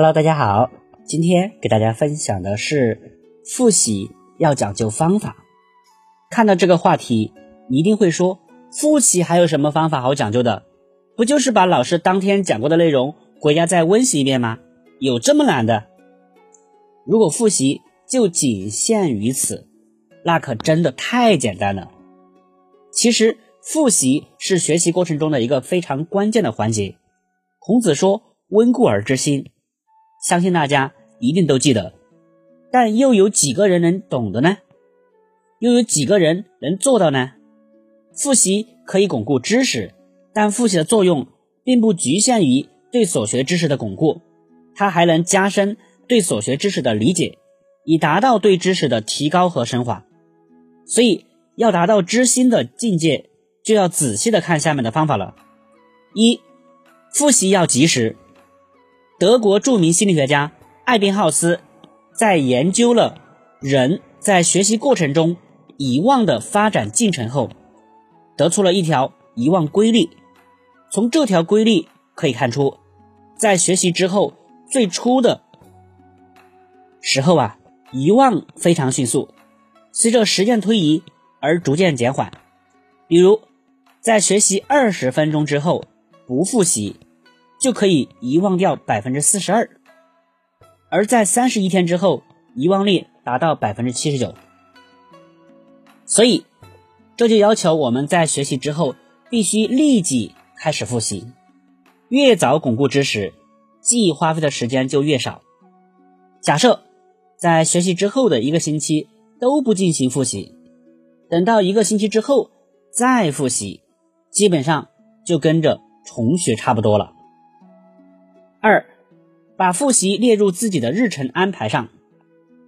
Hello，大家好，今天给大家分享的是复习要讲究方法。看到这个话题，一定会说，复习还有什么方法好讲究的？不就是把老师当天讲过的内容回家再温习一遍吗？有这么难的？如果复习就仅限于此，那可真的太简单了。其实复习是学习过程中的一个非常关键的环节。孔子说：“温故而知新。”相信大家一定都记得，但又有几个人能懂的呢？又有几个人能做到呢？复习可以巩固知识，但复习的作用并不局限于对所学知识的巩固，它还能加深对所学知识的理解，以达到对知识的提高和升华。所以，要达到知新的境界，就要仔细的看下面的方法了：一、复习要及时。德国著名心理学家艾宾浩斯在研究了人在学习过程中遗忘的发展进程后，得出了一条遗忘规律。从这条规律可以看出，在学习之后最初的时候啊，遗忘非常迅速，随着时间推移而逐渐减缓。比如，在学习二十分钟之后不复习。就可以遗忘掉百分之四十二，而在三十一天之后，遗忘率达到百分之七十九。所以，这就要求我们在学习之后必须立即开始复习，越早巩固知识，记忆花费的时间就越少。假设在学习之后的一个星期都不进行复习，等到一个星期之后再复习，基本上就跟着重学差不多了。二，把复习列入自己的日程安排上。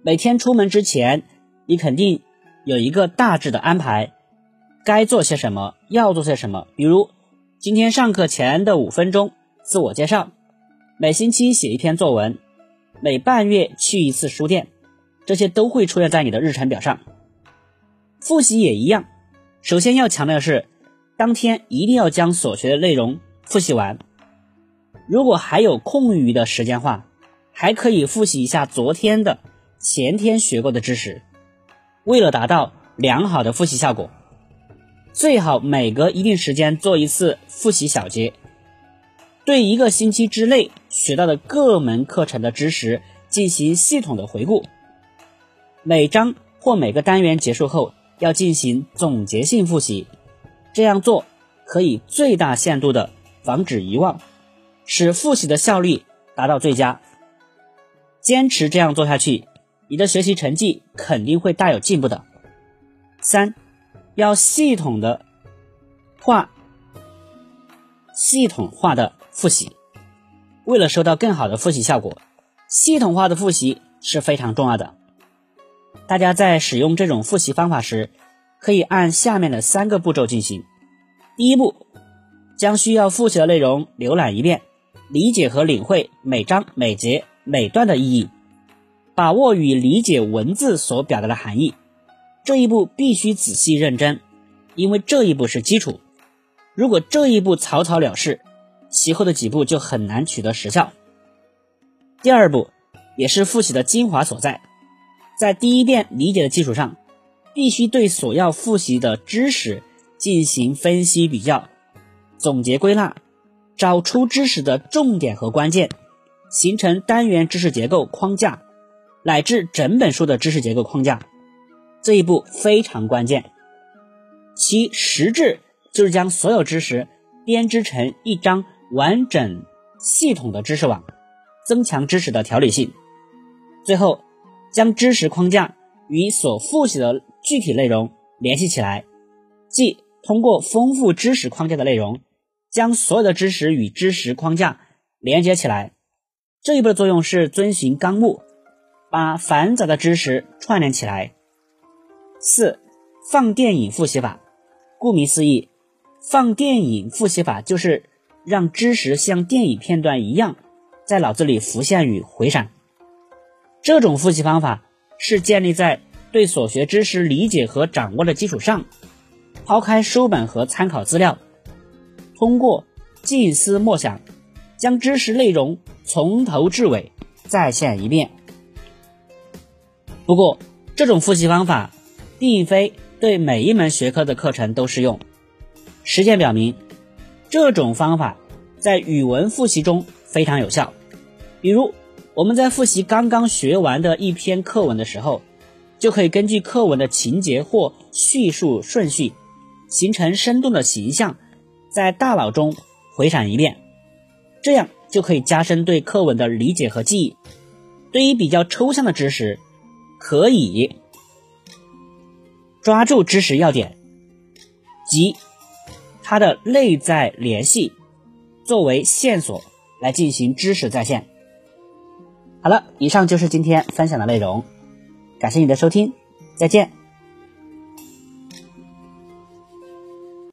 每天出门之前，你肯定有一个大致的安排，该做些什么，要做些什么。比如，今天上课前的五分钟自我介绍，每星期写一篇作文，每半月去一次书店，这些都会出现在你的日程表上。复习也一样，首先要强调的是，当天一定要将所学的内容复习完。如果还有空余的时间话，还可以复习一下昨天的、前天学过的知识。为了达到良好的复习效果，最好每隔一定时间做一次复习小结，对一个星期之内学到的各门课程的知识进行系统的回顾。每章或每个单元结束后，要进行总结性复习。这样做可以最大限度的防止遗忘。使复习的效率达到最佳，坚持这样做下去，你的学习成绩肯定会大有进步的。三，要系统的化，系统化的复习。为了收到更好的复习效果，系统化的复习是非常重要的。大家在使用这种复习方法时，可以按下面的三个步骤进行。第一步，将需要复习的内容浏览一遍。理解和领会每章每节每段的意义，把握与理解文字所表达的含义，这一步必须仔细认真，因为这一步是基础。如果这一步草草了事，其后的几步就很难取得实效。第二步也是复习的精华所在，在第一遍理解的基础上，必须对所要复习的知识进行分析比较，总结归纳。找出知识的重点和关键，形成单元知识结构框架，乃至整本书的知识结构框架，这一步非常关键。其实质就是将所有知识编织成一张完整系统的知识网，增强知识的条理性。最后，将知识框架与所复习的具体内容联系起来，即通过丰富知识框架的内容。将所有的知识与知识框架连接起来，这一步的作用是遵循纲目，把繁杂的知识串联起来。四放电影复习法，顾名思义，放电影复习法就是让知识像电影片段一样在脑子里浮现与回闪。这种复习方法是建立在对所学知识理解和掌握的基础上，抛开书本和参考资料。通过静思默想，将知识内容从头至尾再现一遍。不过，这种复习方法并非对每一门学科的课程都适用。实践表明，这种方法在语文复习中非常有效。比如，我们在复习刚刚学完的一篇课文的时候，就可以根据课文的情节或叙述顺序，形成生动的形象，在大脑中回闪一遍，这样就可以加深对课文的理解和记忆。对于比较抽象的知识，可以抓住知识要点及它的内在联系，作为线索来进行知识再现。好了，以上就是今天分享的内容，感谢你的收听，再见。